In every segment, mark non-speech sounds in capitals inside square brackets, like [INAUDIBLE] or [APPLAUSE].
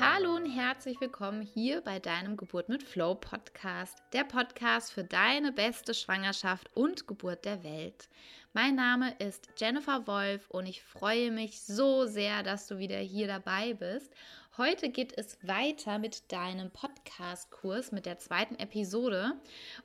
Hallo und herzlich willkommen hier bei deinem Geburt mit Flow Podcast, der Podcast für deine beste Schwangerschaft und Geburt der Welt. Mein Name ist Jennifer Wolf und ich freue mich so sehr, dass du wieder hier dabei bist. Heute geht es weiter mit deinem Podcast-Kurs, mit der zweiten Episode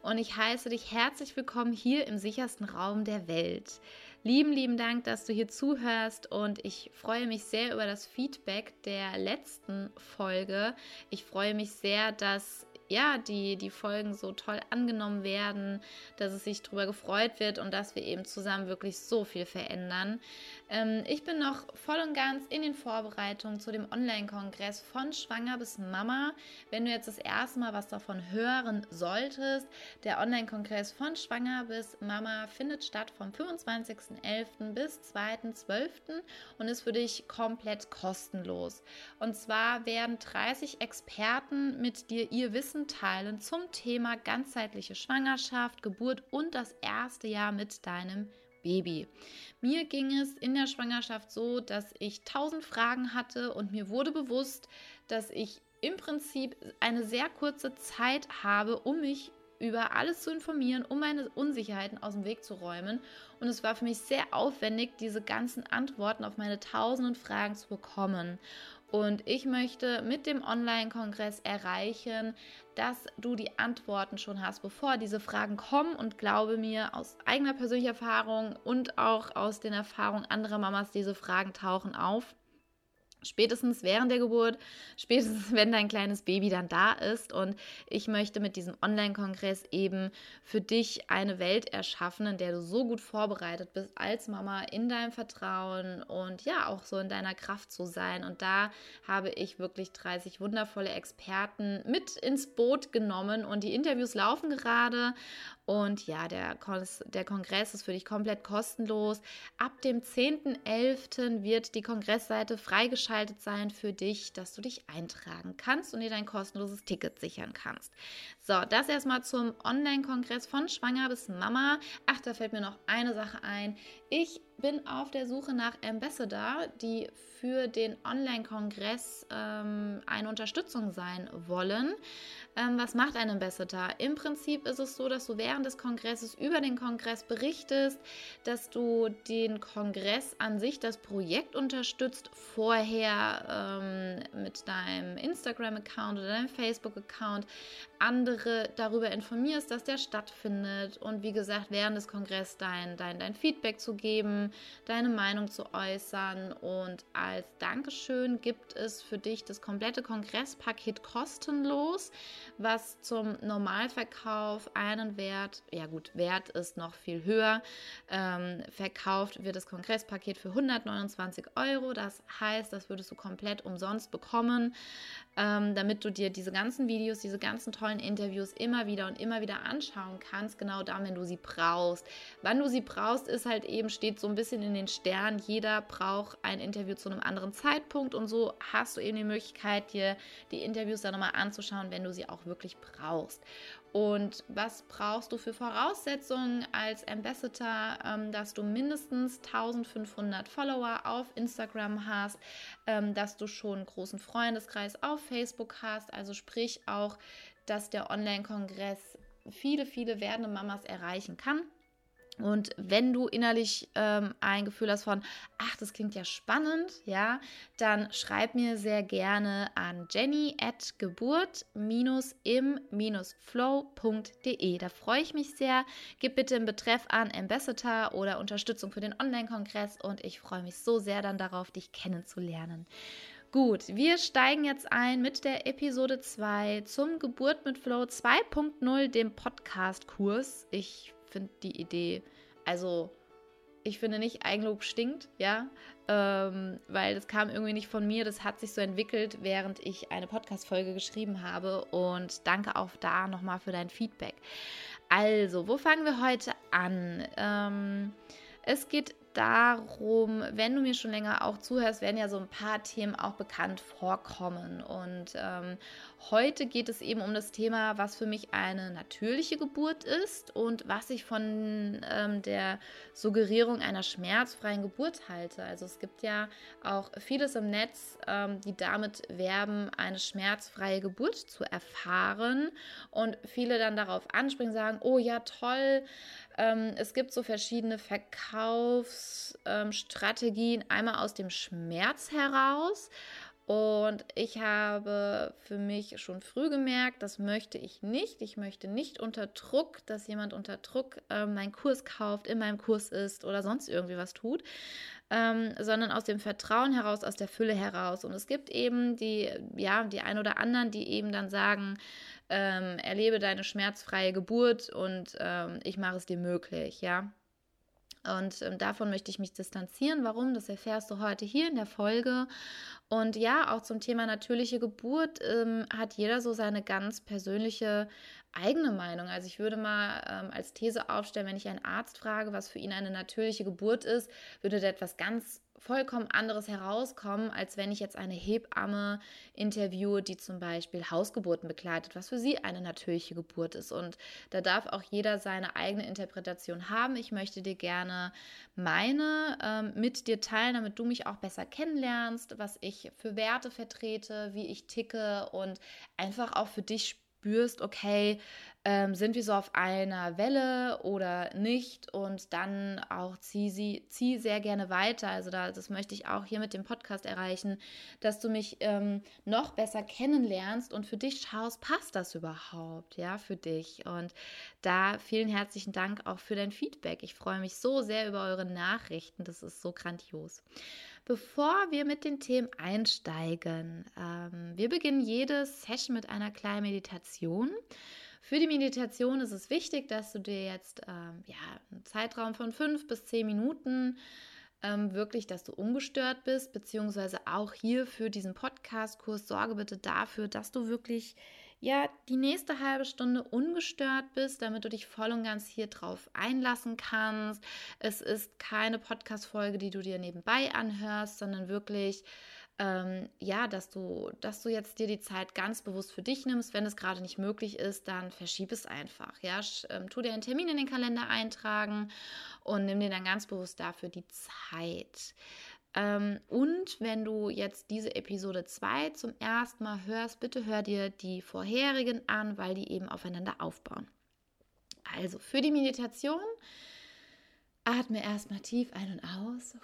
und ich heiße dich herzlich willkommen hier im sichersten Raum der Welt. Lieben, lieben Dank, dass du hier zuhörst und ich freue mich sehr über das Feedback der letzten Folge. Ich freue mich sehr, dass ja, die, die Folgen so toll angenommen werden, dass es sich darüber gefreut wird und dass wir eben zusammen wirklich so viel verändern. Ähm, ich bin noch voll und ganz in den Vorbereitungen zu dem Online-Kongress von Schwanger bis Mama. Wenn du jetzt das erste Mal was davon hören solltest, der Online-Kongress von Schwanger bis Mama findet statt vom 25.11. bis 2.12. und ist für dich komplett kostenlos. Und zwar werden 30 Experten mit dir ihr Wissen teilen zum Thema ganzheitliche Schwangerschaft, Geburt und das erste Jahr mit deinem Baby. Mir ging es in der Schwangerschaft so, dass ich tausend Fragen hatte und mir wurde bewusst, dass ich im Prinzip eine sehr kurze Zeit habe, um mich über alles zu informieren, um meine Unsicherheiten aus dem Weg zu räumen. Und es war für mich sehr aufwendig, diese ganzen Antworten auf meine tausenden Fragen zu bekommen. Und ich möchte mit dem Online-Kongress erreichen, dass du die Antworten schon hast, bevor diese Fragen kommen. Und glaube mir, aus eigener persönlicher Erfahrung und auch aus den Erfahrungen anderer Mamas, diese Fragen tauchen auf. Spätestens während der Geburt, spätestens wenn dein kleines Baby dann da ist. Und ich möchte mit diesem Online-Kongress eben für dich eine Welt erschaffen, in der du so gut vorbereitet bist als Mama in deinem Vertrauen und ja, auch so in deiner Kraft zu sein. Und da habe ich wirklich 30 wundervolle Experten mit ins Boot genommen und die Interviews laufen gerade. Und ja, der, der Kongress ist für dich komplett kostenlos. Ab dem 10.11. wird die Kongressseite freigeschaltet sein für dich, dass du dich eintragen kannst und dir dein kostenloses Ticket sichern kannst. So, das erstmal zum Online-Kongress von Schwanger bis Mama. Ach, da fällt mir noch eine Sache ein. Ich bin auf der Suche nach Ambassador, die für den Online-Kongress ähm, eine Unterstützung sein wollen. Ähm, was macht ein Ambassador? Im Prinzip ist es so, dass du während des Kongresses über den Kongress berichtest, dass du den Kongress an sich, das Projekt unterstützt, vorher ähm, mit deinem Instagram-Account oder deinem Facebook-Account andere darüber informierst, dass der stattfindet und wie gesagt, während des Kongresses dein, dein, dein Feedback zu geben, deine Meinung zu äußern. Und als Dankeschön gibt es für dich das komplette Kongresspaket kostenlos, was zum Normalverkauf einen Wert, ja gut, Wert ist noch viel höher, ähm, verkauft wird das Kongresspaket für 129 Euro, das heißt, das würdest du komplett umsonst bekommen, ähm, damit du dir diese ganzen Videos, diese ganzen tollen Interviews immer wieder und immer wieder anschauen kannst, genau dann, wenn du sie brauchst. Wann du sie brauchst, ist halt eben, steht so ein bisschen in den Sternen. Jeder braucht ein Interview zu einem anderen Zeitpunkt und so hast du eben die Möglichkeit, dir die Interviews dann nochmal anzuschauen, wenn du sie auch wirklich brauchst. Und was brauchst du für Voraussetzungen als Ambassador, ähm, dass du mindestens 1500 Follower auf Instagram hast, ähm, dass du schon einen großen Freundeskreis auf Facebook hast, also sprich auch, dass der Online-Kongress viele, viele werdende Mamas erreichen kann. Und wenn du innerlich ähm, ein Gefühl hast von, ach, das klingt ja spannend, ja, dann schreib mir sehr gerne an jenny at geburt-im-flow.de. Da freue ich mich sehr. Gib bitte im Betreff an Ambassador oder Unterstützung für den Online-Kongress und ich freue mich so sehr dann darauf, dich kennenzulernen. Gut, wir steigen jetzt ein mit der Episode 2 zum Geburt mit Flow 2.0, dem Podcast-Kurs. Ich finde die Idee, also ich finde nicht, Eigenlob stinkt, ja, ähm, weil das kam irgendwie nicht von mir. Das hat sich so entwickelt, während ich eine Podcast-Folge geschrieben habe. Und danke auch da nochmal für dein Feedback. Also, wo fangen wir heute an? Ähm, es geht darum, wenn du mir schon länger auch zuhörst, werden ja so ein paar Themen auch bekannt vorkommen. Und ähm, heute geht es eben um das Thema, was für mich eine natürliche Geburt ist und was ich von ähm, der Suggerierung einer schmerzfreien Geburt halte. Also es gibt ja auch vieles im Netz, ähm, die damit werben, eine schmerzfreie Geburt zu erfahren. Und viele dann darauf anspringen, sagen, oh ja, toll ähm, es gibt so verschiedene Verkaufsstrategien, ähm, einmal aus dem Schmerz heraus. Und ich habe für mich schon früh gemerkt, das möchte ich nicht. Ich möchte nicht unter Druck, dass jemand unter Druck ähm, meinen Kurs kauft, in meinem Kurs ist oder sonst irgendwie was tut, ähm, sondern aus dem Vertrauen heraus, aus der Fülle heraus. Und es gibt eben die, ja, die ein oder anderen, die eben dann sagen, ähm, erlebe deine schmerzfreie Geburt und ähm, ich mache es dir möglich, ja. Und ähm, davon möchte ich mich distanzieren. Warum? Das erfährst du heute hier in der Folge. Und ja, auch zum Thema natürliche Geburt ähm, hat jeder so seine ganz persönliche eigene Meinung. Also ich würde mal ähm, als These aufstellen, wenn ich einen Arzt frage, was für ihn eine natürliche Geburt ist, würde der etwas ganz vollkommen anderes herauskommen, als wenn ich jetzt eine Hebamme interviewe, die zum Beispiel Hausgeburten begleitet, was für sie eine natürliche Geburt ist. Und da darf auch jeder seine eigene Interpretation haben. Ich möchte dir gerne meine ähm, mit dir teilen, damit du mich auch besser kennenlernst, was ich für Werte vertrete, wie ich ticke und einfach auch für dich spürst, okay, ähm, sind wir so auf einer Welle oder nicht und dann auch zieh sie, zieh sehr gerne weiter. Also da, das möchte ich auch hier mit dem Podcast erreichen, dass du mich ähm, noch besser kennenlernst und für dich schaust, passt das überhaupt, ja, für dich. Und da vielen herzlichen Dank auch für dein Feedback. Ich freue mich so sehr über eure Nachrichten. Das ist so grandios. Bevor wir mit den Themen einsteigen, ähm, wir beginnen jede Session mit einer kleinen Meditation. Für die Meditation ist es wichtig, dass du dir jetzt ähm, ja, einen Zeitraum von fünf bis zehn Minuten ähm, wirklich, dass du ungestört bist, beziehungsweise auch hier für diesen Podcast-Kurs sorge bitte dafür, dass du wirklich ja die nächste halbe Stunde ungestört bist, damit du dich voll und ganz hier drauf einlassen kannst. Es ist keine Podcast-Folge, die du dir nebenbei anhörst, sondern wirklich ähm, ja, dass du, dass du jetzt dir die Zeit ganz bewusst für dich nimmst. Wenn es gerade nicht möglich ist, dann verschieb es einfach. Ja, ähm, tu dir einen Termin in den Kalender eintragen und nimm dir dann ganz bewusst dafür die Zeit. Ähm, und wenn du jetzt diese Episode 2 zum ersten Mal hörst, bitte hör dir die vorherigen an, weil die eben aufeinander aufbauen. Also für die Meditation atme erstmal tief ein und aus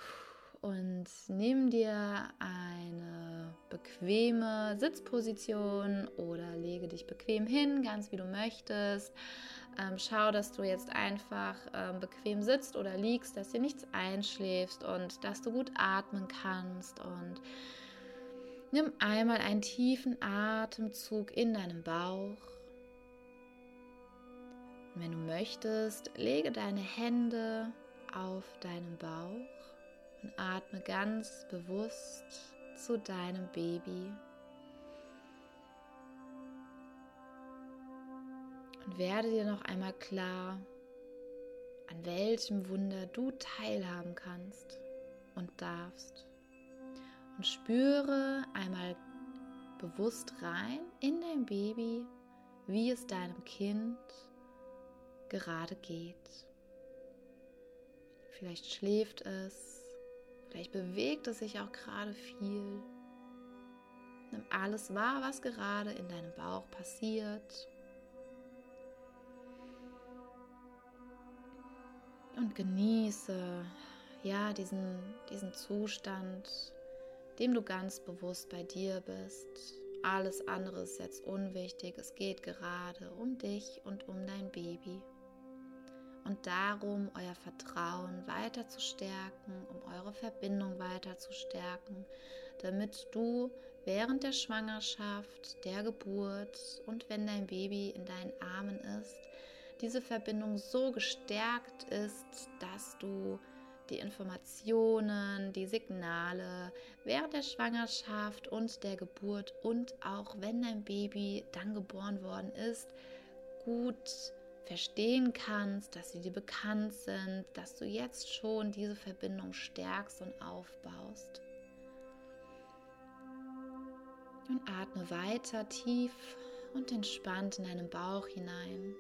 und nimm dir eine bequeme Sitzposition oder lege dich bequem hin, ganz wie du möchtest. Ähm, schau, dass du jetzt einfach ähm, bequem sitzt oder liegst, dass dir nichts einschläfst und dass du gut atmen kannst. Und nimm einmal einen tiefen Atemzug in deinem Bauch. Und wenn du möchtest, lege deine Hände auf deinen Bauch und atme ganz bewusst zu deinem Baby. Und werde dir noch einmal klar, an welchem Wunder du teilhaben kannst und darfst. Und spüre einmal bewusst rein in dein Baby, wie es deinem Kind gerade geht. Vielleicht schläft es Vielleicht bewegt es sich auch gerade viel. Nimm alles wahr, was gerade in deinem Bauch passiert. Und genieße ja diesen, diesen Zustand, dem du ganz bewusst bei dir bist. Alles andere ist jetzt unwichtig. Es geht gerade um dich und um dein Baby und darum, euer Vertrauen weiter zu stärken, um eure Verbindung weiter zu stärken, damit du während der Schwangerschaft, der Geburt und wenn dein Baby in deinen Armen ist, diese Verbindung so gestärkt ist, dass du die Informationen, die Signale während der Schwangerschaft und der Geburt und auch wenn dein Baby dann geboren worden ist, gut verstehen kannst, dass sie dir bekannt sind, dass du jetzt schon diese Verbindung stärkst und aufbaust. Und atme weiter tief und entspannt in deinen Bauch hinein.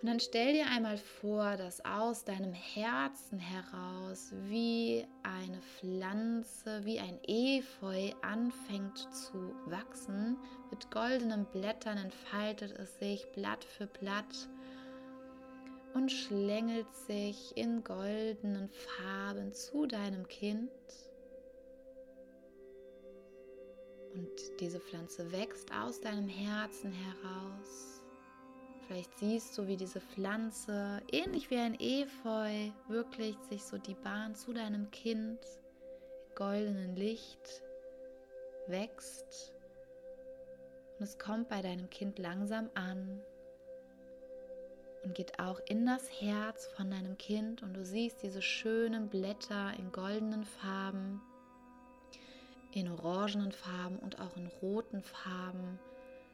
Und dann stell dir einmal vor, dass aus deinem Herzen heraus wie eine Pflanze, wie ein Efeu anfängt zu wachsen. Mit goldenen Blättern entfaltet es sich Blatt für Blatt und schlängelt sich in goldenen Farben zu deinem Kind. Und diese Pflanze wächst aus deinem Herzen heraus Vielleicht siehst du, wie diese Pflanze, ähnlich wie ein Efeu, wirklich sich so die Bahn zu deinem Kind im goldenen Licht wächst. Und es kommt bei deinem Kind langsam an und geht auch in das Herz von deinem Kind. Und du siehst diese schönen Blätter in goldenen Farben, in orangenen Farben und auch in roten Farben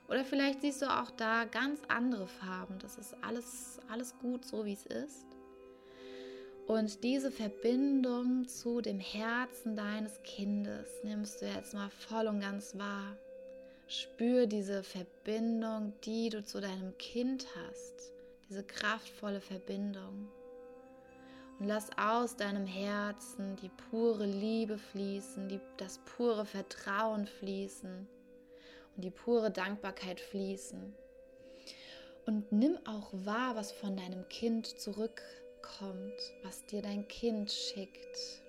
oder vielleicht siehst du auch da ganz andere Farben. Das ist alles, alles gut, so wie es ist. Und diese Verbindung zu dem Herzen deines Kindes nimmst du jetzt mal voll und ganz wahr. Spür diese Verbindung, die du zu deinem Kind hast. Diese kraftvolle Verbindung. Und lass aus deinem Herzen die pure Liebe fließen, die, das pure Vertrauen fließen und die pure Dankbarkeit fließen. Und nimm auch wahr, was von deinem Kind zurückkommt, was dir dein Kind schickt.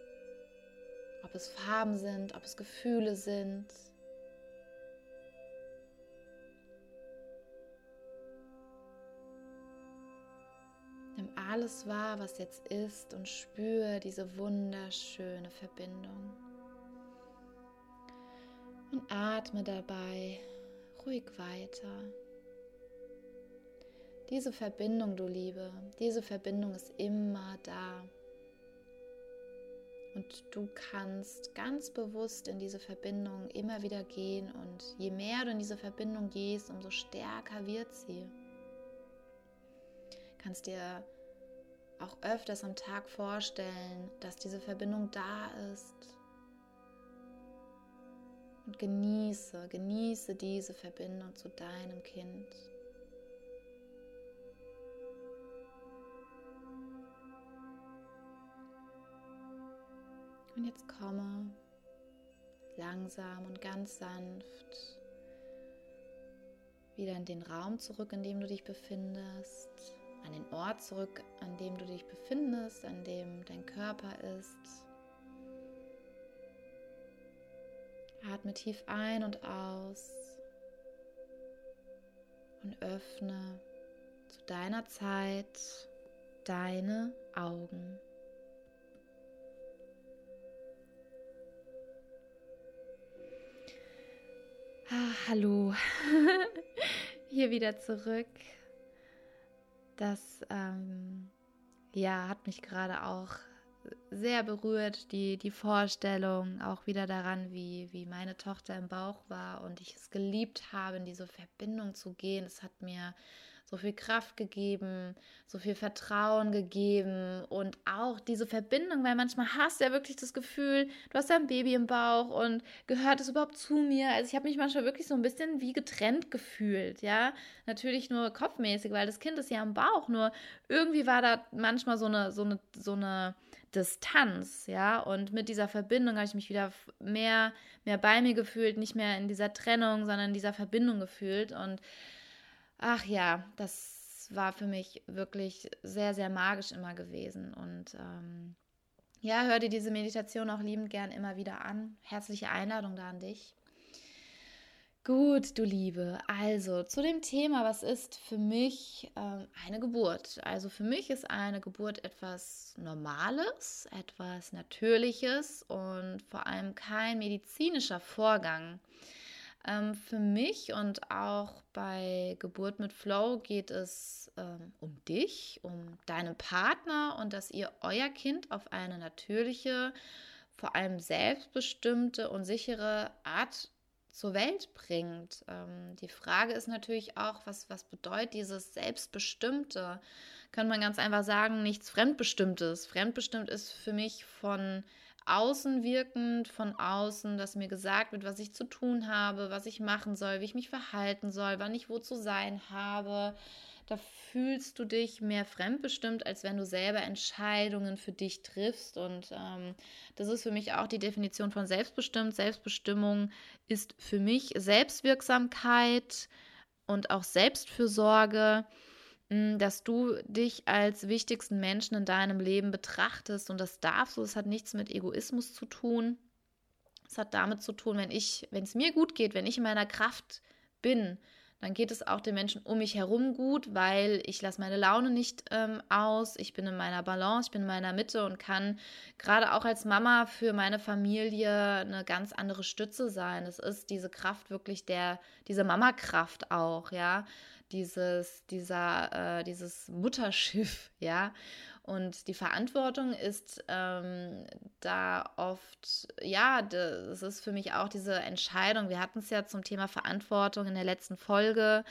Ob es Farben sind, ob es Gefühle sind. Nimm alles wahr, was jetzt ist und spüre diese wunderschöne Verbindung und atme dabei ruhig weiter. Diese Verbindung, du Liebe, diese Verbindung ist immer da. Und du kannst ganz bewusst in diese Verbindung immer wieder gehen. Und je mehr du in diese Verbindung gehst, umso stärker wird sie. Du kannst dir auch öfters am Tag vorstellen, dass diese Verbindung da ist und genieße, genieße diese Verbindung zu deinem Kind. Und jetzt komme langsam und ganz sanft wieder in den Raum zurück, in dem du dich befindest, an den Ort zurück, an dem du dich befindest, an dem dein Körper ist. Atme tief ein und aus und öffne zu deiner Zeit deine Augen. Ah, hallo, [LAUGHS] hier wieder zurück. Das ähm, ja hat mich gerade auch sehr berührt, die, die Vorstellung auch wieder daran, wie, wie meine Tochter im Bauch war und ich es geliebt habe, in diese Verbindung zu gehen. Es hat mir so viel Kraft gegeben, so viel Vertrauen gegeben und auch diese Verbindung, weil manchmal hast du ja wirklich das Gefühl, du hast ja ein Baby im Bauch und gehört es überhaupt zu mir? Also ich habe mich manchmal wirklich so ein bisschen wie getrennt gefühlt, ja. Natürlich nur kopfmäßig, weil das Kind ist ja im Bauch, nur irgendwie war da manchmal so eine, so eine, so eine Distanz, ja, und mit dieser Verbindung habe ich mich wieder mehr, mehr bei mir gefühlt, nicht mehr in dieser Trennung, sondern in dieser Verbindung gefühlt und ach ja, das war für mich wirklich sehr, sehr magisch immer gewesen und ähm, ja, hör dir diese Meditation auch liebend gern immer wieder an. Herzliche Einladung da an dich. Gut, du Liebe. Also zu dem Thema, was ist für mich ähm, eine Geburt? Also für mich ist eine Geburt etwas Normales, etwas Natürliches und vor allem kein medizinischer Vorgang. Ähm, für mich und auch bei Geburt mit Flow geht es ähm, um dich, um deinen Partner und dass ihr euer Kind auf eine natürliche, vor allem selbstbestimmte und sichere Art zur Welt bringt. Ähm, die Frage ist natürlich auch, was, was bedeutet dieses Selbstbestimmte? Kann man ganz einfach sagen, nichts Fremdbestimmtes. Fremdbestimmt ist für mich von außen wirkend, von außen, dass mir gesagt wird, was ich zu tun habe, was ich machen soll, wie ich mich verhalten soll, wann ich wo zu sein habe. Da fühlst du dich mehr fremdbestimmt, als wenn du selber Entscheidungen für dich triffst. Und ähm, das ist für mich auch die Definition von selbstbestimmt. Selbstbestimmung ist für mich Selbstwirksamkeit und auch Selbstfürsorge dass du dich als wichtigsten Menschen in deinem Leben betrachtest und das darfst du. Es hat nichts mit Egoismus zu tun. Es hat damit zu tun, wenn ich, wenn es mir gut geht, wenn ich in meiner Kraft bin, dann geht es auch den Menschen um mich herum gut, weil ich lasse meine Laune nicht ähm, aus, ich bin in meiner Balance, ich bin in meiner Mitte und kann gerade auch als Mama für meine Familie eine ganz andere Stütze sein. Es ist diese Kraft wirklich der, diese Mama-Kraft auch, ja dieses, dieser, äh, dieses Mutterschiff, [LAUGHS] ja. Und die Verantwortung ist ähm, da oft, ja, das ist für mich auch diese Entscheidung. Wir hatten es ja zum Thema Verantwortung in der letzten Folge.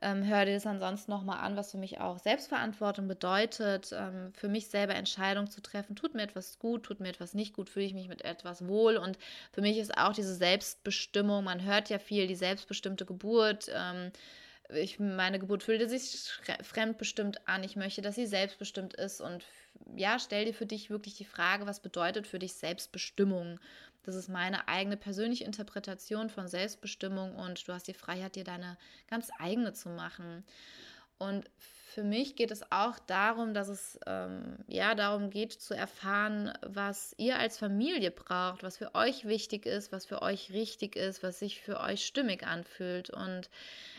Ähm, hör dir das ansonsten nochmal an, was für mich auch Selbstverantwortung bedeutet. Ähm, für mich selber Entscheidungen zu treffen, tut mir etwas gut, tut mir etwas nicht gut, fühle ich mich mit etwas wohl. Und für mich ist auch diese Selbstbestimmung, man hört ja viel, die selbstbestimmte Geburt. Ähm, ich, meine Geburt fühlte sich fremdbestimmt an. Ich möchte, dass sie selbstbestimmt ist. Und ja, stell dir für dich wirklich die Frage, was bedeutet für dich Selbstbestimmung? Das ist meine eigene persönliche Interpretation von Selbstbestimmung und du hast die Freiheit, dir deine ganz eigene zu machen. Und für mich geht es auch darum, dass es ähm, ja darum geht zu erfahren, was ihr als Familie braucht, was für euch wichtig ist, was für euch richtig ist, was sich für euch stimmig anfühlt. Und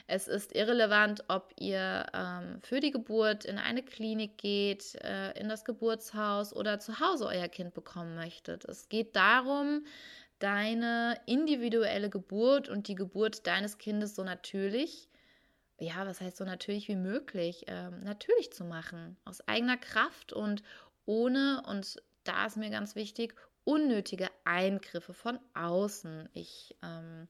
es ist irrelevant, ob ihr ähm, für die Geburt in eine Klinik geht, äh, in das Geburtshaus oder zu Hause euer Kind bekommen möchtet. Es geht darum, deine individuelle Geburt und die Geburt deines Kindes so natürlich ja, was heißt so natürlich wie möglich, ähm, natürlich zu machen, aus eigener Kraft und ohne, und da ist mir ganz wichtig, unnötige Eingriffe von außen. Ich ähm,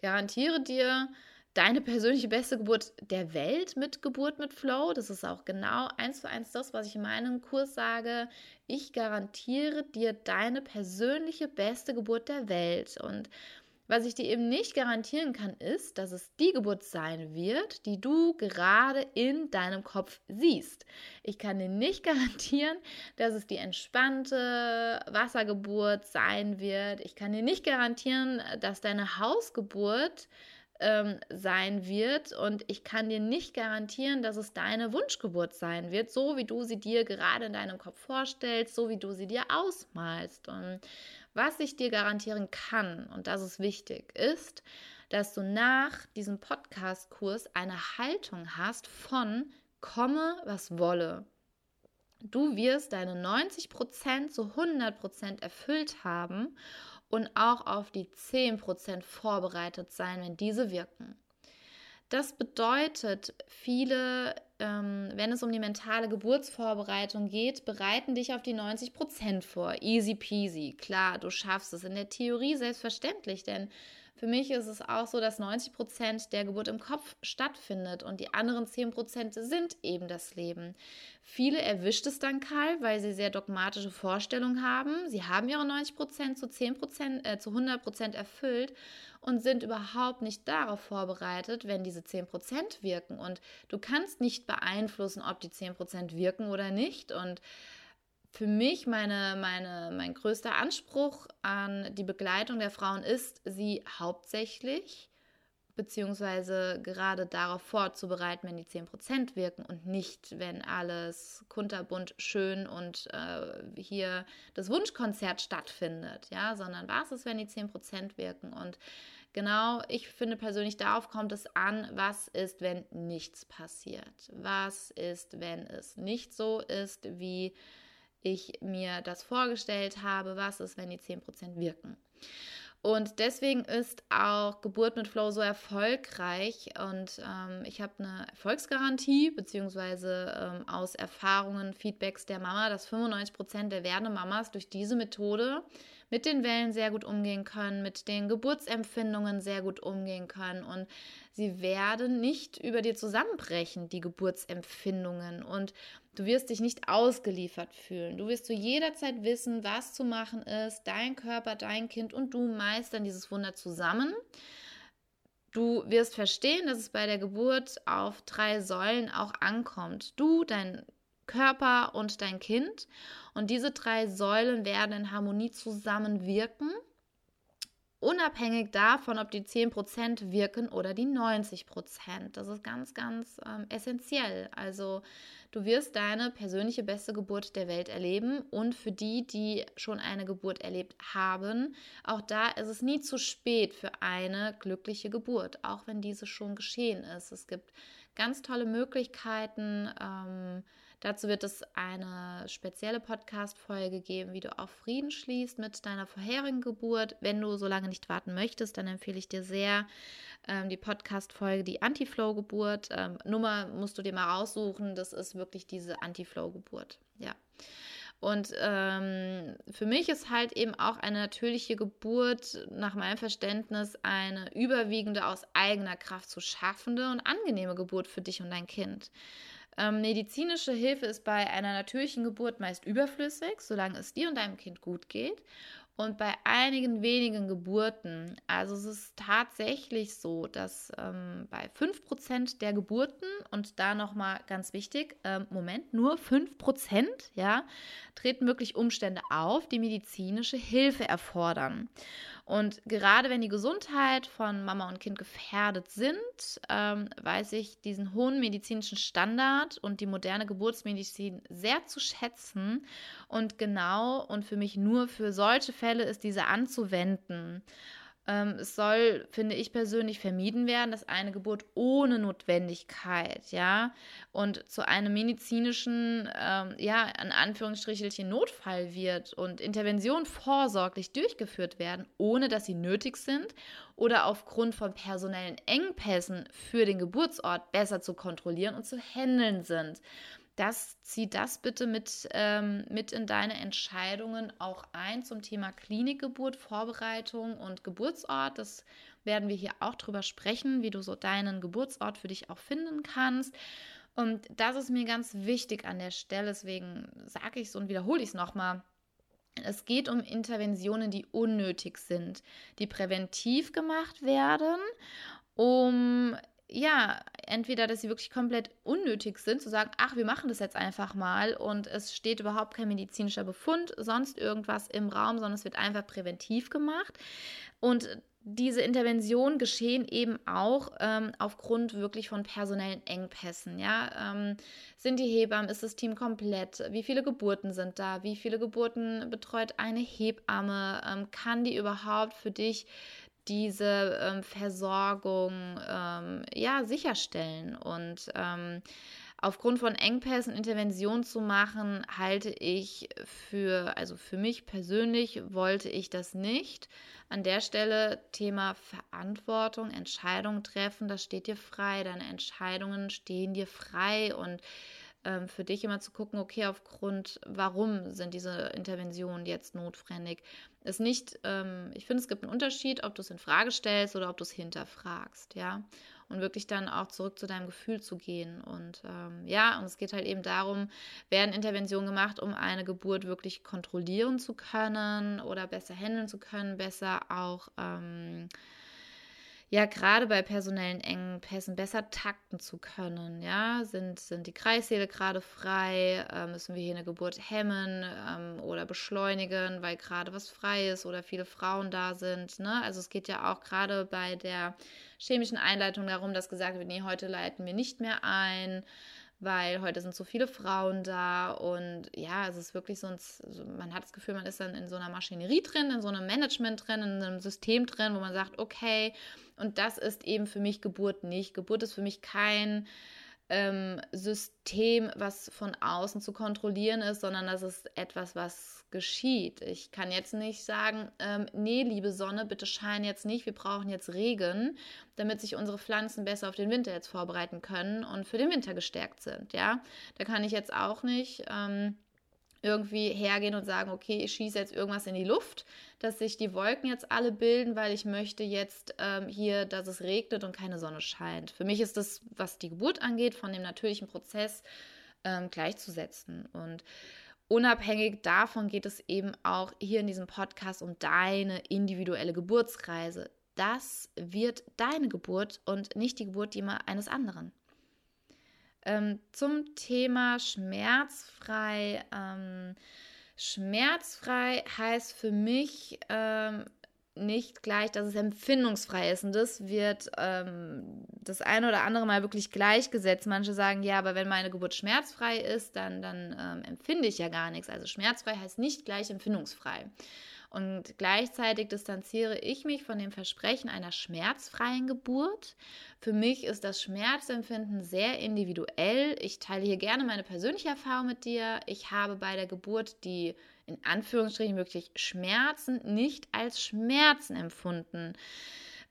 garantiere dir deine persönliche beste Geburt der Welt mit Geburt mit Flow. Das ist auch genau eins zu eins das, was ich in meinem Kurs sage. Ich garantiere dir deine persönliche beste Geburt der Welt. Und was ich dir eben nicht garantieren kann, ist, dass es die Geburt sein wird, die du gerade in deinem Kopf siehst. Ich kann dir nicht [LAUGHS] garantieren, dass es die entspannte Wassergeburt sein wird. Ich kann dir nicht garantieren, dass deine Hausgeburt ähm, sein wird und ich kann dir nicht garantieren, dass es deine Wunschgeburt sein wird, so wie du sie dir gerade in deinem Kopf vorstellst, so wie du sie dir ausmalst. Und was ich dir garantieren kann, und das ist wichtig, ist, dass du nach diesem Podcast-Kurs eine Haltung hast von komme, was wolle. Du wirst deine 90% zu 100% erfüllt haben und auch auf die 10% vorbereitet sein, wenn diese wirken. Das bedeutet, viele, ähm, wenn es um die mentale Geburtsvorbereitung geht, bereiten dich auf die 90 Prozent vor. Easy peasy. Klar, du schaffst es in der Theorie selbstverständlich, denn für mich ist es auch so, dass 90 Prozent der Geburt im Kopf stattfindet und die anderen 10 Prozent sind eben das Leben. Viele erwischt es dann kalt, weil sie sehr dogmatische Vorstellungen haben. Sie haben ihre 90 Prozent zu 10 Prozent, äh, zu 100 Prozent erfüllt und sind überhaupt nicht darauf vorbereitet, wenn diese 10 Prozent wirken. Und du kannst nicht beeinflussen, ob die 10 Prozent wirken oder nicht. Und für mich meine, meine, mein größter Anspruch an die Begleitung der Frauen ist, sie hauptsächlich beziehungsweise gerade darauf vorzubereiten, wenn die 10% wirken und nicht, wenn alles kunterbunt schön und äh, hier das Wunschkonzert stattfindet, ja, sondern was ist, wenn die 10% wirken? Und genau, ich finde persönlich, darauf kommt es an, was ist, wenn nichts passiert, was ist, wenn es nicht so ist, wie ich mir das vorgestellt habe, was ist, wenn die 10% wirken. Und deswegen ist auch Geburt mit Flow so erfolgreich. Und ähm, ich habe eine Erfolgsgarantie, beziehungsweise ähm, aus Erfahrungen, Feedbacks der Mama, dass 95% der werdenden Mamas durch diese Methode mit den Wellen sehr gut umgehen können, mit den Geburtsempfindungen sehr gut umgehen können und sie werden nicht über dir zusammenbrechen, die Geburtsempfindungen und du wirst dich nicht ausgeliefert fühlen. Du wirst zu jeder Zeit wissen, was zu machen ist, dein Körper, dein Kind und du meistern dieses Wunder zusammen. Du wirst verstehen, dass es bei der Geburt auf drei Säulen auch ankommt. Du, dein Körper und dein Kind. Und diese drei Säulen werden in Harmonie zusammenwirken, unabhängig davon, ob die 10% wirken oder die 90%. Das ist ganz, ganz ähm, essentiell. Also du wirst deine persönliche beste Geburt der Welt erleben und für die, die schon eine Geburt erlebt haben, auch da ist es nie zu spät für eine glückliche Geburt, auch wenn diese schon geschehen ist. Es gibt ganz tolle Möglichkeiten. Ähm, Dazu wird es eine spezielle Podcast-Folge geben, wie du auf Frieden schließt mit deiner vorherigen Geburt. Wenn du so lange nicht warten möchtest, dann empfehle ich dir sehr ähm, die Podcast-Folge, die Anti-Flow-Geburt. Ähm, Nummer musst du dir mal raussuchen. Das ist wirklich diese Anti-Flow-Geburt. Ja. Und ähm, für mich ist halt eben auch eine natürliche Geburt nach meinem Verständnis eine überwiegende aus eigener Kraft zu schaffende und angenehme Geburt für dich und dein Kind. Ähm, medizinische Hilfe ist bei einer natürlichen Geburt meist überflüssig, solange es dir und deinem Kind gut geht. Und bei einigen wenigen Geburten, also es ist tatsächlich so, dass ähm, bei 5% der Geburten, und da nochmal ganz wichtig, ähm, Moment, nur 5%, ja, treten wirklich Umstände auf, die medizinische Hilfe erfordern. Und gerade wenn die Gesundheit von Mama und Kind gefährdet sind, ähm, weiß ich diesen hohen medizinischen Standard und die moderne Geburtsmedizin sehr zu schätzen. Und genau und für mich nur für solche Fälle ist diese anzuwenden. Ähm, es soll, finde ich persönlich, vermieden werden, dass eine Geburt ohne Notwendigkeit, ja, und zu einem medizinischen, ähm, ja, in Anführungsstrichelchen Notfall wird und Interventionen vorsorglich durchgeführt werden, ohne dass sie nötig sind oder aufgrund von personellen Engpässen für den Geburtsort besser zu kontrollieren und zu handeln sind das, zieh das bitte mit, ähm, mit in deine Entscheidungen auch ein zum Thema Klinikgeburt, Vorbereitung und Geburtsort. Das werden wir hier auch drüber sprechen, wie du so deinen Geburtsort für dich auch finden kannst. Und das ist mir ganz wichtig an der Stelle, deswegen sage ich es und wiederhole ich es nochmal. Es geht um Interventionen, die unnötig sind, die präventiv gemacht werden, um ja, entweder, dass sie wirklich komplett unnötig sind, zu sagen, ach, wir machen das jetzt einfach mal und es steht überhaupt kein medizinischer Befund, sonst irgendwas im Raum, sondern es wird einfach präventiv gemacht. Und diese Interventionen geschehen eben auch ähm, aufgrund wirklich von personellen Engpässen. Ja? Ähm, sind die Hebammen, ist das Team komplett? Wie viele Geburten sind da? Wie viele Geburten betreut eine Hebamme? Ähm, kann die überhaupt für dich diese ähm, Versorgung ähm, ja, sicherstellen. Und ähm, aufgrund von Engpässen Intervention zu machen, halte ich für, also für mich persönlich wollte ich das nicht. An der Stelle Thema Verantwortung, Entscheidungen treffen, das steht dir frei. Deine Entscheidungen stehen dir frei und ähm, für dich immer zu gucken, okay, aufgrund, warum sind diese Interventionen jetzt notwendig? Ist nicht, ähm, ich finde, es gibt einen Unterschied, ob du es in Frage stellst oder ob du es hinterfragst, ja. Und wirklich dann auch zurück zu deinem Gefühl zu gehen. Und ähm, ja, und es geht halt eben darum, werden Interventionen gemacht, um eine Geburt wirklich kontrollieren zu können oder besser handeln zu können, besser auch ähm, ja gerade bei personellen Engpässen besser takten zu können. Ja, sind, sind die Kreissäle gerade frei? Äh, müssen wir hier eine Geburt hemmen ähm, oder beschleunigen, weil gerade was frei ist oder viele Frauen da sind? Ne? Also es geht ja auch gerade bei der chemischen Einleitung darum, dass gesagt wird, nee, heute leiten wir nicht mehr ein weil heute sind so viele Frauen da und ja, es ist wirklich so, ein, man hat das Gefühl, man ist dann in so einer Maschinerie drin, in so einem Management drin, in einem System drin, wo man sagt, okay, und das ist eben für mich Geburt nicht. Geburt ist für mich kein ähm, System, was von außen zu kontrollieren ist, sondern das ist etwas, was geschieht. Ich kann jetzt nicht sagen, ähm, nee, liebe Sonne, bitte schein jetzt nicht, wir brauchen jetzt Regen, damit sich unsere Pflanzen besser auf den Winter jetzt vorbereiten können und für den Winter gestärkt sind. Ja, da kann ich jetzt auch nicht. Ähm, irgendwie hergehen und sagen, okay, ich schieße jetzt irgendwas in die Luft, dass sich die Wolken jetzt alle bilden, weil ich möchte jetzt ähm, hier, dass es regnet und keine Sonne scheint. Für mich ist das, was die Geburt angeht, von dem natürlichen Prozess ähm, gleichzusetzen. Und unabhängig davon geht es eben auch hier in diesem Podcast um deine individuelle Geburtsreise. Das wird deine Geburt und nicht die Geburt eines anderen. Ähm, zum Thema schmerzfrei. Ähm, schmerzfrei heißt für mich ähm, nicht gleich, dass es empfindungsfrei ist. Und das wird ähm, das eine oder andere Mal wirklich gleichgesetzt. Manche sagen, ja, aber wenn meine Geburt schmerzfrei ist, dann, dann ähm, empfinde ich ja gar nichts. Also schmerzfrei heißt nicht gleich empfindungsfrei. Und gleichzeitig distanziere ich mich von dem Versprechen einer schmerzfreien Geburt. Für mich ist das Schmerzempfinden sehr individuell. Ich teile hier gerne meine persönliche Erfahrung mit dir. Ich habe bei der Geburt die in Anführungsstrichen wirklich Schmerzen nicht als Schmerzen empfunden.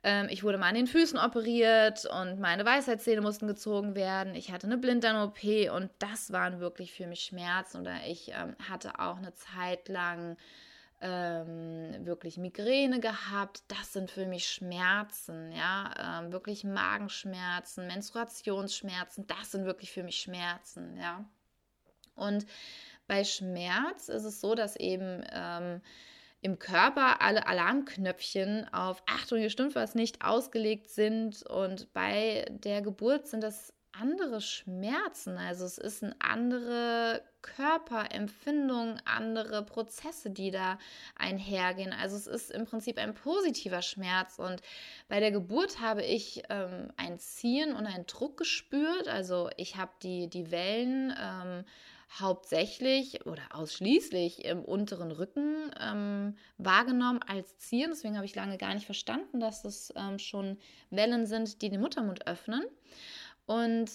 Ähm, ich wurde mal an den Füßen operiert und meine Weisheitszähne mussten gezogen werden. Ich hatte eine Blinddarm-OP und das waren wirklich für mich Schmerzen. Oder ich ähm, hatte auch eine Zeit lang ähm, wirklich Migräne gehabt. Das sind für mich Schmerzen, ja, ähm, wirklich Magenschmerzen, Menstruationsschmerzen. Das sind wirklich für mich Schmerzen, ja. Und bei Schmerz ist es so, dass eben ähm, im Körper alle Alarmknöpfchen auf Achtung, hier stimmt was nicht ausgelegt sind. Und bei der Geburt sind das andere Schmerzen. Also es ist eine andere Körperempfindung, andere Prozesse, die da einhergehen. Also es ist im Prinzip ein positiver Schmerz. Und bei der Geburt habe ich ähm, ein Ziehen und einen Druck gespürt. Also ich habe die, die Wellen ähm, hauptsächlich oder ausschließlich im unteren Rücken ähm, wahrgenommen als Ziehen. Deswegen habe ich lange gar nicht verstanden, dass das ähm, schon Wellen sind, die den Muttermund öffnen. Und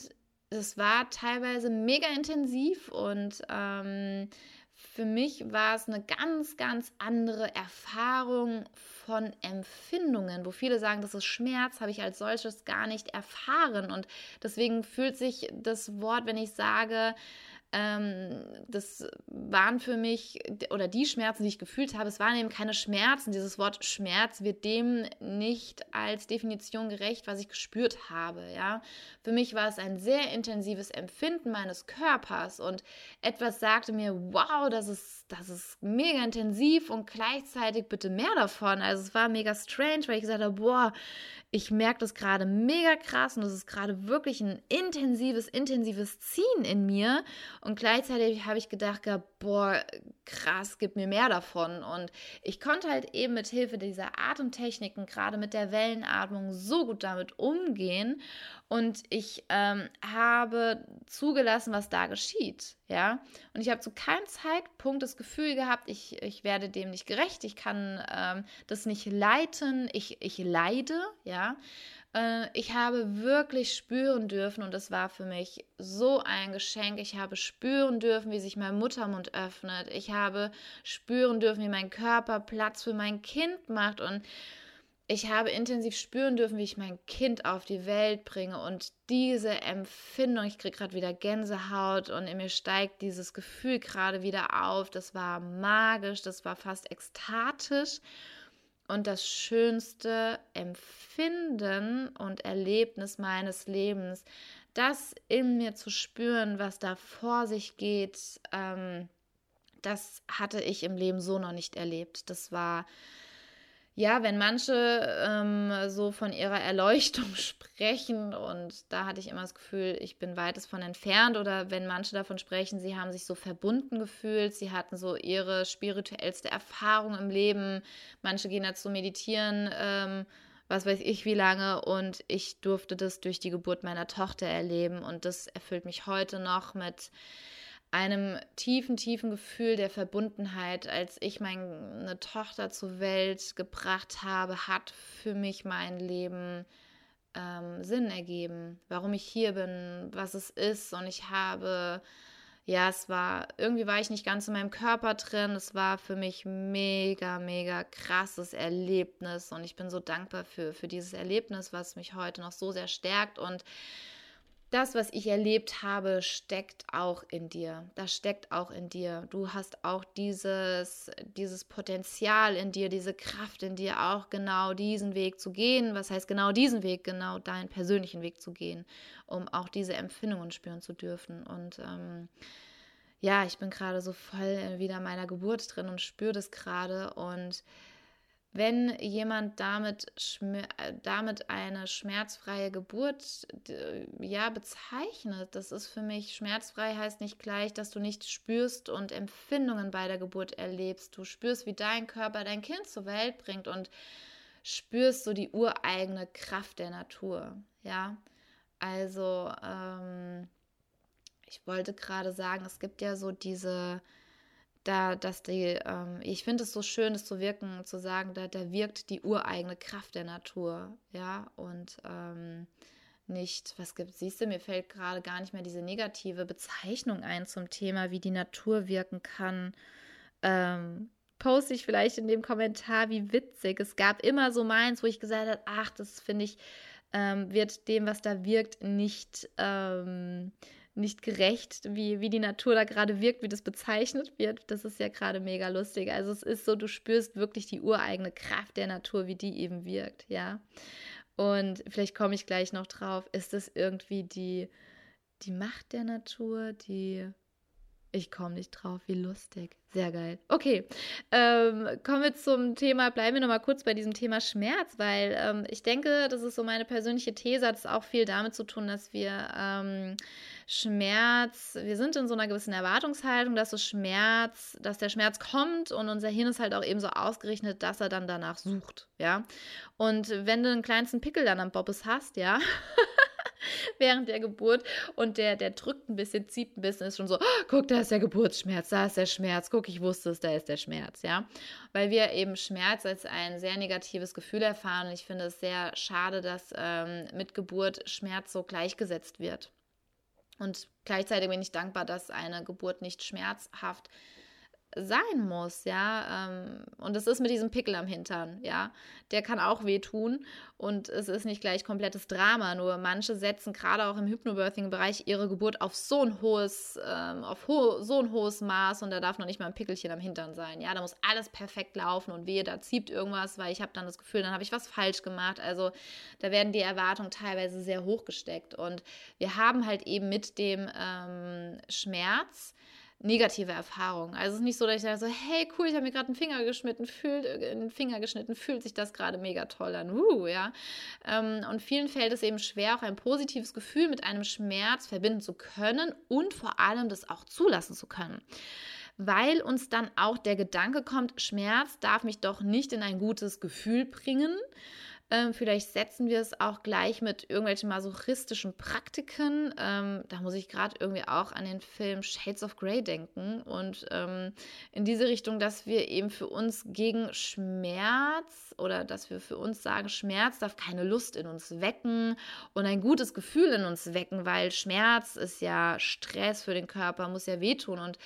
es war teilweise mega intensiv und ähm, für mich war es eine ganz, ganz andere Erfahrung von Empfindungen, wo viele sagen, das ist Schmerz, habe ich als solches gar nicht erfahren. Und deswegen fühlt sich das Wort, wenn ich sage, das waren für mich, oder die Schmerzen, die ich gefühlt habe, es waren eben keine Schmerzen. Dieses Wort Schmerz wird dem nicht als Definition gerecht, was ich gespürt habe. Ja? Für mich war es ein sehr intensives Empfinden meines Körpers und etwas sagte mir, wow, das ist, das ist mega intensiv und gleichzeitig bitte mehr davon. Also es war mega strange, weil ich gesagt habe, boah, ich merke das gerade mega krass und es ist gerade wirklich ein intensives, intensives Ziehen in mir. Und gleichzeitig habe ich gedacht, boah, krass, gib mir mehr davon. Und ich konnte halt eben mit Hilfe dieser Atemtechniken, gerade mit der Wellenatmung, so gut damit umgehen. Und ich ähm, habe zugelassen, was da geschieht. Ja. Und ich habe zu keinem Zeitpunkt das Gefühl gehabt, ich, ich werde dem nicht gerecht, ich kann ähm, das nicht leiten, ich, ich leide, ja. Äh, ich habe wirklich spüren dürfen und es war für mich so ein Geschenk. Ich habe spüren dürfen, wie sich mein Muttermund öffnet. Ich habe spüren dürfen, wie mein Körper Platz für mein Kind macht und ich habe intensiv spüren dürfen, wie ich mein Kind auf die Welt bringe und diese Empfindung, ich kriege gerade wieder Gänsehaut und in mir steigt dieses Gefühl gerade wieder auf. Das war magisch, das war fast ekstatisch und das schönste Empfinden und Erlebnis meines Lebens, das in mir zu spüren, was da vor sich geht, ähm, das hatte ich im Leben so noch nicht erlebt. Das war ja, wenn manche ähm, so von ihrer Erleuchtung [LAUGHS] sprechen und da hatte ich immer das Gefühl, ich bin weites von entfernt oder wenn manche davon sprechen, sie haben sich so verbunden gefühlt, sie hatten so ihre spirituellste Erfahrung im Leben, manche gehen dazu meditieren, ähm, was weiß ich wie lange und ich durfte das durch die Geburt meiner Tochter erleben und das erfüllt mich heute noch mit einem tiefen, tiefen Gefühl der Verbundenheit, als ich meine Tochter zur Welt gebracht habe, hat für mich mein Leben ähm, Sinn ergeben, warum ich hier bin, was es ist. Und ich habe, ja, es war, irgendwie war ich nicht ganz in meinem Körper drin. Es war für mich mega, mega krasses Erlebnis. Und ich bin so dankbar für, für dieses Erlebnis, was mich heute noch so sehr stärkt. Und das, was ich erlebt habe, steckt auch in dir. Das steckt auch in dir. Du hast auch dieses, dieses Potenzial in dir, diese Kraft in dir, auch genau diesen Weg zu gehen. Was heißt genau diesen Weg? Genau deinen persönlichen Weg zu gehen, um auch diese Empfindungen spüren zu dürfen. Und ähm, ja, ich bin gerade so voll wieder meiner Geburt drin und spüre das gerade und wenn jemand damit, äh, damit eine schmerzfreie Geburt ja bezeichnet, das ist für mich schmerzfrei heißt nicht gleich, dass du nicht spürst und Empfindungen bei der Geburt erlebst. Du spürst, wie dein Körper dein Kind zur Welt bringt und spürst so die ureigene Kraft der Natur. Ja, also ähm, ich wollte gerade sagen, es gibt ja so diese da, dass die, ähm, ich finde es so schön, das zu wirken, zu sagen, da, da wirkt die ureigene Kraft der Natur, ja, und ähm, nicht, was gibt, siehst du, mir fällt gerade gar nicht mehr diese negative Bezeichnung ein zum Thema, wie die Natur wirken kann. Ähm, poste ich vielleicht in dem Kommentar, wie witzig. Es gab immer so meins, wo ich gesagt habe, ach, das finde ich, ähm, wird dem, was da wirkt, nicht, ähm, nicht gerecht, wie, wie die Natur da gerade wirkt, wie das bezeichnet wird. Das ist ja gerade mega lustig. Also es ist so, du spürst wirklich die ureigene Kraft der Natur, wie die eben wirkt, ja. Und vielleicht komme ich gleich noch drauf, ist das irgendwie die, die Macht der Natur, die ich komme nicht drauf, wie lustig. Sehr geil. Okay, ähm, kommen wir zum Thema, bleiben wir nochmal kurz bei diesem Thema Schmerz, weil ähm, ich denke, das ist so meine persönliche These, hat es auch viel damit zu tun, dass wir ähm, Schmerz, wir sind in so einer gewissen Erwartungshaltung, dass so Schmerz, dass der Schmerz kommt und unser Hirn ist halt auch eben so ausgerichtet, dass er dann danach sucht, ja. Und wenn du einen kleinsten Pickel dann am Bobbes hast, ja, [LAUGHS] [LAUGHS] während der Geburt und der, der drückt ein bisschen, zieht ein bisschen, ist schon so, oh, guck, da ist der Geburtsschmerz, da ist der Schmerz, guck, ich wusste es, da ist der Schmerz, ja. Weil wir eben Schmerz als ein sehr negatives Gefühl erfahren und ich finde es sehr schade, dass ähm, mit Geburt Schmerz so gleichgesetzt wird. Und gleichzeitig bin ich dankbar, dass eine Geburt nicht schmerzhaft ist sein muss, ja. Ähm, und es ist mit diesem Pickel am Hintern, ja. Der kann auch wehtun und es ist nicht gleich komplettes Drama. Nur manche setzen gerade auch im Hypnobirthing-Bereich ihre Geburt auf so ein hohes, ähm, auf ho so ein hohes Maß und da darf noch nicht mal ein Pickelchen am Hintern sein, ja. Da muss alles perfekt laufen und wehe, da zieht irgendwas, weil ich habe dann das Gefühl, dann habe ich was falsch gemacht. Also da werden die Erwartungen teilweise sehr hoch gesteckt und wir haben halt eben mit dem ähm, Schmerz negative Erfahrungen. Also es ist nicht so, dass ich sage so, hey cool, ich habe mir gerade einen Finger geschnitten, fühlt, einen Finger geschnitten, fühlt sich das gerade mega toll an. Uh, ja. Ähm, und vielen fällt es eben schwer, auch ein positives Gefühl mit einem Schmerz verbinden zu können und vor allem das auch zulassen zu können weil uns dann auch der Gedanke kommt, Schmerz darf mich doch nicht in ein gutes Gefühl bringen, ähm, vielleicht setzen wir es auch gleich mit irgendwelchen masochistischen Praktiken. Ähm, da muss ich gerade irgendwie auch an den Film Shades of Grey denken. Und ähm, in diese Richtung, dass wir eben für uns gegen Schmerz oder dass wir für uns sagen, Schmerz darf keine Lust in uns wecken und ein gutes Gefühl in uns wecken, weil Schmerz ist ja Stress für den Körper, muss ja wehtun. Und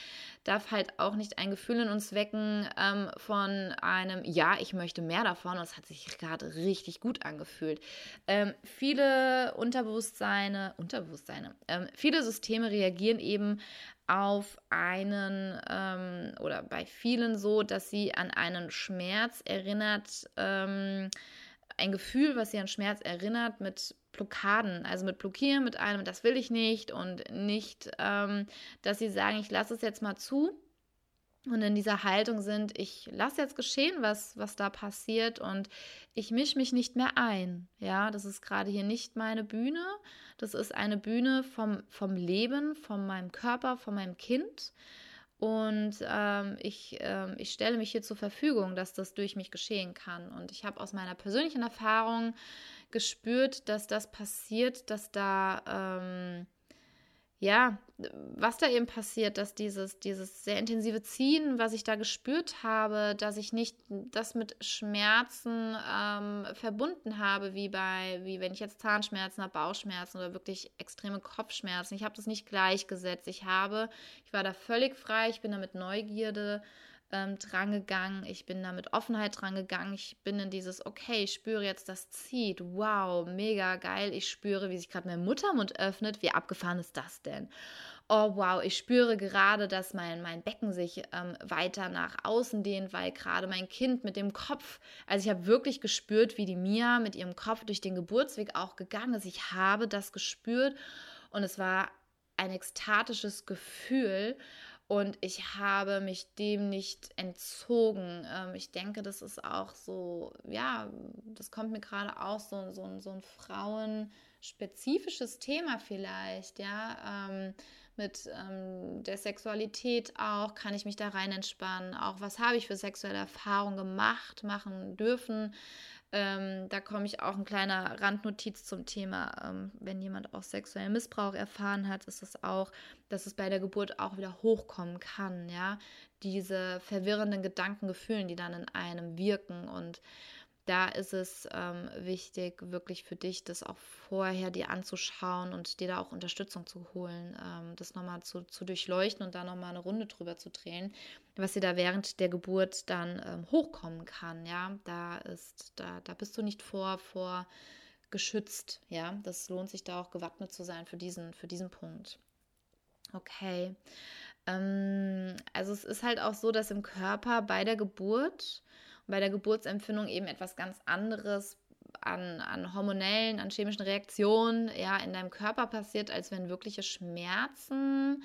darf halt auch nicht ein Gefühl in uns wecken ähm, von einem, ja, ich möchte mehr davon. Es hat sich gerade richtig gut angefühlt. Ähm, viele Unterbewusstseine, Unterbewusstseine, ähm, viele Systeme reagieren eben auf einen ähm, oder bei vielen so, dass sie an einen Schmerz erinnert, ähm, ein Gefühl, was sie an Schmerz erinnert, mit Blockaden, also mit Blockieren, mit einem, das will ich nicht und nicht, ähm, dass sie sagen, ich lasse es jetzt mal zu und in dieser Haltung sind, ich lasse jetzt geschehen, was, was da passiert und ich mische mich nicht mehr ein. Ja, das ist gerade hier nicht meine Bühne. Das ist eine Bühne vom, vom Leben, von meinem Körper, von meinem Kind. Und ähm, ich, ähm, ich stelle mich hier zur Verfügung, dass das durch mich geschehen kann. Und ich habe aus meiner persönlichen Erfahrung gespürt, dass das passiert, dass da, ähm, ja, was da eben passiert, dass dieses, dieses sehr intensive Ziehen, was ich da gespürt habe, dass ich nicht das mit Schmerzen ähm, verbunden habe, wie bei, wie wenn ich jetzt Zahnschmerzen habe, Bauchschmerzen oder wirklich extreme Kopfschmerzen. Ich habe das nicht gleichgesetzt. Ich habe, ich war da völlig frei, ich bin da mit Neugierde ähm, drangegangen. Ich bin da mit Offenheit drangegangen. Ich bin in dieses, okay, ich spüre jetzt, das zieht. Wow, mega geil. Ich spüre, wie sich gerade mein Muttermund öffnet. Wie abgefahren ist das denn? oh wow, ich spüre gerade, dass mein, mein Becken sich ähm, weiter nach außen dehnt, weil gerade mein Kind mit dem Kopf, also ich habe wirklich gespürt, wie die Mia mit ihrem Kopf durch den Geburtsweg auch gegangen ist. Ich habe das gespürt und es war ein ekstatisches Gefühl und ich habe mich dem nicht entzogen. Ähm, ich denke, das ist auch so, ja, das kommt mir gerade auch so, so, so ein frauenspezifisches Thema vielleicht, ja. Ähm, mit ähm, der Sexualität auch, kann ich mich da rein entspannen, auch was habe ich für sexuelle Erfahrungen gemacht, machen dürfen. Ähm, da komme ich auch ein kleiner Randnotiz zum Thema, ähm, wenn jemand auch sexuellen Missbrauch erfahren hat, ist es auch, dass es bei der Geburt auch wieder hochkommen kann, ja, diese verwirrenden Gedanken, Gefühlen, die dann in einem wirken und da ist es ähm, wichtig, wirklich für dich das auch vorher dir anzuschauen und dir da auch Unterstützung zu holen, ähm, das nochmal zu, zu durchleuchten und da nochmal eine Runde drüber zu drehen, was dir da während der Geburt dann ähm, hochkommen kann. Ja, da ist, da, da bist du nicht vor, vor geschützt. Ja, das lohnt sich da auch gewappnet zu sein für diesen, für diesen Punkt. Okay. Ähm, also es ist halt auch so, dass im Körper bei der Geburt bei der Geburtsempfindung eben etwas ganz anderes an, an hormonellen, an chemischen Reaktionen ja, in deinem Körper passiert, als wenn wirkliche Schmerzen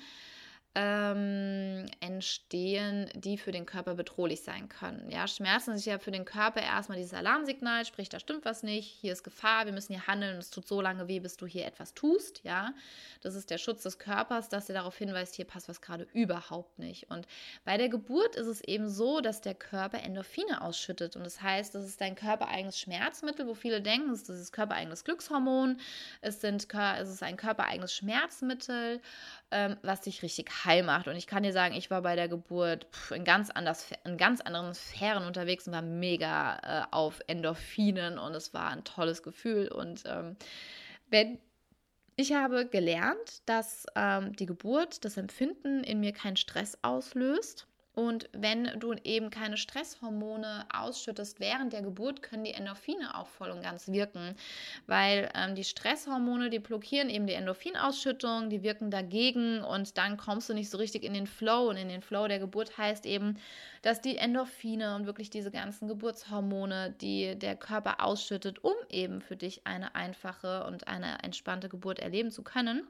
ähm, entstehen, die für den Körper bedrohlich sein können. Ja, Schmerzen sind ja für den Körper erstmal dieses Alarmsignal, sprich, da stimmt was nicht, hier ist Gefahr, wir müssen hier handeln, es tut so lange weh, bis du hier etwas tust. Ja, das ist der Schutz des Körpers, dass er darauf hinweist, hier passt was gerade überhaupt nicht. Und bei der Geburt ist es eben so, dass der Körper Endorphine ausschüttet. Und das heißt, das ist dein körpereigenes Schmerzmittel, wo viele denken, es ist körpereigenes Glückshormon, es, sind, es ist ein körpereigenes Schmerzmittel ähm, was dich richtig heil macht. Und ich kann dir sagen, ich war bei der Geburt in, ganz anders, in ganz anderen Sphären unterwegs und war mega äh, auf Endorphinen und es war ein tolles Gefühl. Und ähm, wenn ich habe gelernt, dass ähm, die Geburt, das Empfinden in mir keinen Stress auslöst und wenn du eben keine Stresshormone ausschüttest während der Geburt, können die Endorphine auch voll und ganz wirken, weil ähm, die Stresshormone, die blockieren eben die Endorphinausschüttung, die wirken dagegen und dann kommst du nicht so richtig in den Flow. Und in den Flow der Geburt heißt eben, dass die Endorphine und wirklich diese ganzen Geburtshormone, die der Körper ausschüttet, um eben für dich eine einfache und eine entspannte Geburt erleben zu können,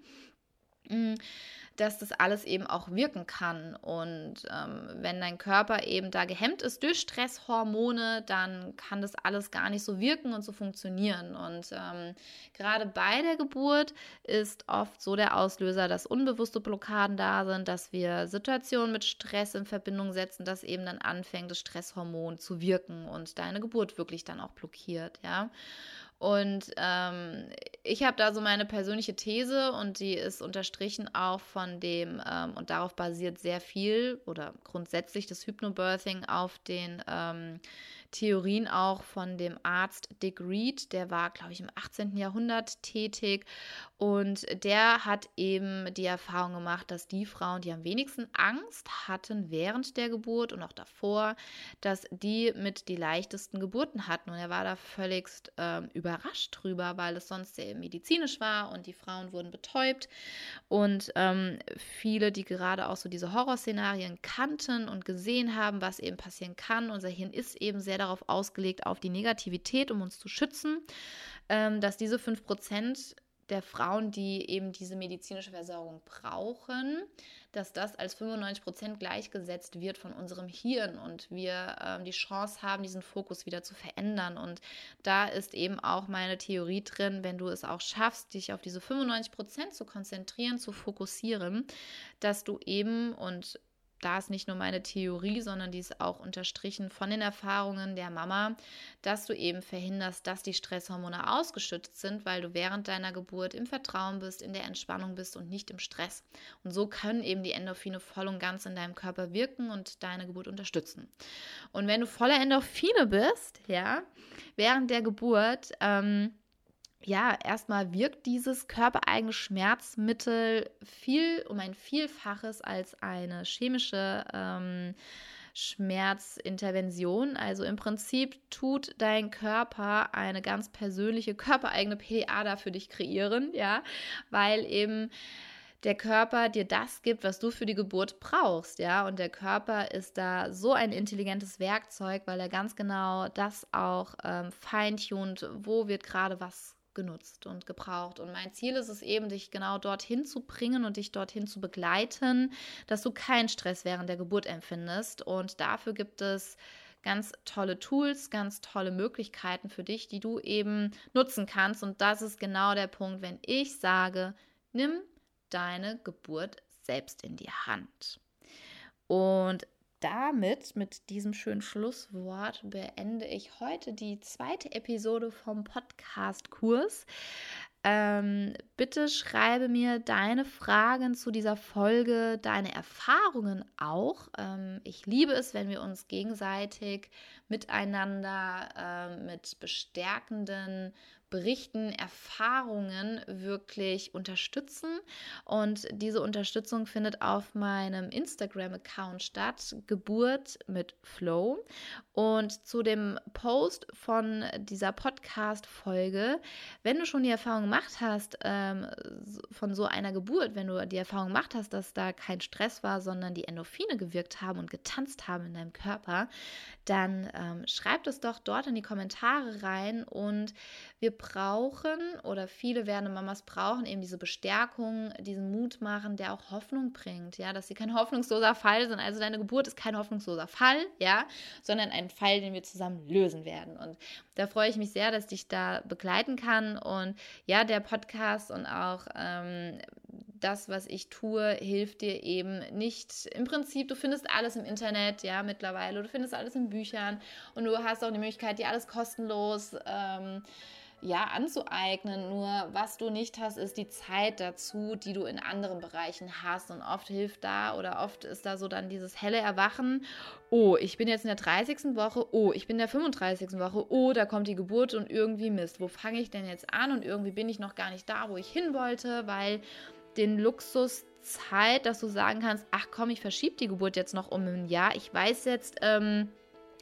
dass das alles eben auch wirken kann. Und ähm, wenn dein Körper eben da gehemmt ist durch Stresshormone, dann kann das alles gar nicht so wirken und so funktionieren. Und ähm, gerade bei der Geburt ist oft so der Auslöser, dass unbewusste Blockaden da sind, dass wir Situationen mit Stress in Verbindung setzen, dass eben dann anfängt, das Stresshormon zu wirken und deine Geburt wirklich dann auch blockiert, ja. Und ähm, ich habe da so meine persönliche These und die ist unterstrichen auch von dem, ähm, und darauf basiert sehr viel oder grundsätzlich das Hypnobirthing auf den ähm, Theorien auch von dem Arzt Dick Reed, der war, glaube ich, im 18. Jahrhundert tätig und der hat eben die Erfahrung gemacht, dass die Frauen, die am wenigsten Angst hatten während der Geburt und auch davor, dass die mit die leichtesten Geburten hatten. Und er war da völligst äh, überrascht drüber, weil es sonst sehr medizinisch war und die Frauen wurden betäubt. Und ähm, viele, die gerade auch so diese Horrorszenarien kannten und gesehen haben, was eben passieren kann, unser Hirn ist eben sehr darauf ausgelegt, auf die Negativität, um uns zu schützen, ähm, dass diese 5% der Frauen, die eben diese medizinische Versorgung brauchen, dass das als 95 Prozent gleichgesetzt wird von unserem Hirn und wir ähm, die Chance haben, diesen Fokus wieder zu verändern. Und da ist eben auch meine Theorie drin, wenn du es auch schaffst, dich auf diese 95 Prozent zu konzentrieren, zu fokussieren, dass du eben und da ist nicht nur meine Theorie, sondern die ist auch unterstrichen von den Erfahrungen der Mama, dass du eben verhinderst, dass die Stresshormone ausgeschüttet sind, weil du während deiner Geburt im Vertrauen bist, in der Entspannung bist und nicht im Stress. Und so können eben die Endorphine voll und ganz in deinem Körper wirken und deine Geburt unterstützen. Und wenn du voller Endorphine bist, ja, während der Geburt, ähm, ja, erstmal wirkt dieses körpereigene Schmerzmittel viel um ein Vielfaches als eine chemische ähm, Schmerzintervention. Also im Prinzip tut dein Körper eine ganz persönliche, körpereigene PDA da für dich kreieren, ja, weil eben der Körper dir das gibt, was du für die Geburt brauchst, ja. Und der Körper ist da so ein intelligentes Werkzeug, weil er ganz genau das auch ähm, feintunt, wo wird gerade was genutzt und gebraucht. Und mein Ziel ist es eben, dich genau dorthin zu bringen und dich dorthin zu begleiten, dass du keinen Stress während der Geburt empfindest. Und dafür gibt es ganz tolle Tools, ganz tolle Möglichkeiten für dich, die du eben nutzen kannst. Und das ist genau der Punkt, wenn ich sage, nimm deine Geburt selbst in die Hand. Und damit, mit diesem schönen Schlusswort, beende ich heute die zweite Episode vom Podcast-Kurs. Ähm, bitte schreibe mir deine Fragen zu dieser Folge, deine Erfahrungen auch. Ähm, ich liebe es, wenn wir uns gegenseitig miteinander äh, mit bestärkenden Berichten, Erfahrungen wirklich unterstützen. Und diese Unterstützung findet auf meinem Instagram-Account statt, Geburt mit Flow. Und zu dem Post von dieser Podcast-Folge, wenn du schon die Erfahrung gemacht hast ähm, von so einer Geburt, wenn du die Erfahrung gemacht hast, dass da kein Stress war, sondern die Endorphine gewirkt haben und getanzt haben in deinem Körper, dann ähm, schreib das doch dort in die Kommentare rein und wir brauchen oder viele werdende Mamas brauchen eben diese Bestärkung, diesen Mut machen, der auch Hoffnung bringt, ja, dass sie kein [LAUGHS] hoffnungsloser Fall sind. Also deine Geburt ist kein hoffnungsloser Fall, ja, sondern ein Fall, den wir zusammen lösen werden. Und da freue ich mich sehr, dass ich dich da begleiten kann. Und ja, der Podcast und auch ähm, das, was ich tue, hilft dir eben nicht. Im Prinzip, du findest alles im Internet, ja, mittlerweile. Du findest alles in Büchern und du hast auch die Möglichkeit, dir alles kostenlos ähm, ja, anzueignen. Nur was du nicht hast, ist die Zeit dazu, die du in anderen Bereichen hast. Und oft hilft da oder oft ist da so dann dieses helle Erwachen. Oh, ich bin jetzt in der 30. Woche. Oh, ich bin in der 35. Woche. Oh, da kommt die Geburt und irgendwie Mist. Wo fange ich denn jetzt an? Und irgendwie bin ich noch gar nicht da, wo ich hin wollte, weil den Luxus Zeit, dass du sagen kannst, ach komm, ich verschiebe die Geburt jetzt noch um ein Jahr. Ich weiß jetzt, ähm,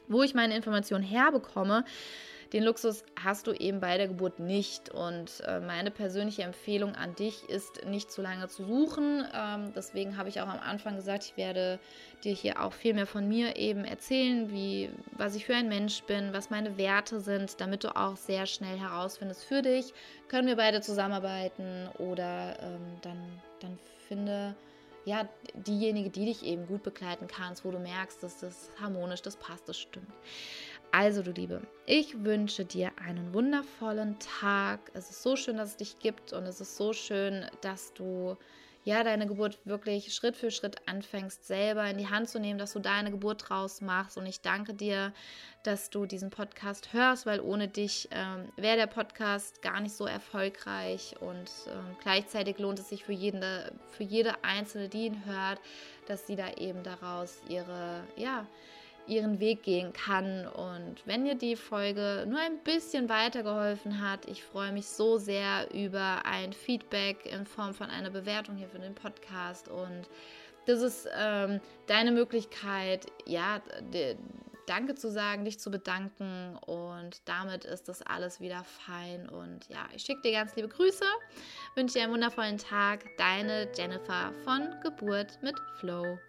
wo ich meine Informationen herbekomme. Den Luxus hast du eben bei der Geburt nicht. Und äh, meine persönliche Empfehlung an dich ist, nicht zu lange zu suchen. Ähm, deswegen habe ich auch am Anfang gesagt, ich werde dir hier auch viel mehr von mir eben erzählen, wie, was ich für ein Mensch bin, was meine Werte sind, damit du auch sehr schnell herausfindest für dich, können wir beide zusammenarbeiten oder ähm, dann, dann finde ja, diejenige, die dich eben gut begleiten kannst, wo du merkst, dass das harmonisch, das passt, das stimmt. Also, du Liebe, ich wünsche dir einen wundervollen Tag. Es ist so schön, dass es dich gibt und es ist so schön, dass du ja deine Geburt wirklich Schritt für Schritt anfängst, selber in die Hand zu nehmen, dass du deine Geburt draus machst. Und ich danke dir, dass du diesen Podcast hörst, weil ohne dich ähm, wäre der Podcast gar nicht so erfolgreich. Und ähm, gleichzeitig lohnt es sich für, jeden, für jede Einzelne, die ihn hört, dass sie da eben daraus ihre, ja, ihren Weg gehen kann. Und wenn dir die Folge nur ein bisschen weitergeholfen hat, ich freue mich so sehr über ein Feedback in Form von einer Bewertung hier für den Podcast. Und das ist ähm, deine Möglichkeit, ja, Danke zu sagen, dich zu bedanken und damit ist das alles wieder fein. Und ja, ich schicke dir ganz liebe Grüße, wünsche dir einen wundervollen Tag. Deine Jennifer von Geburt mit Flow.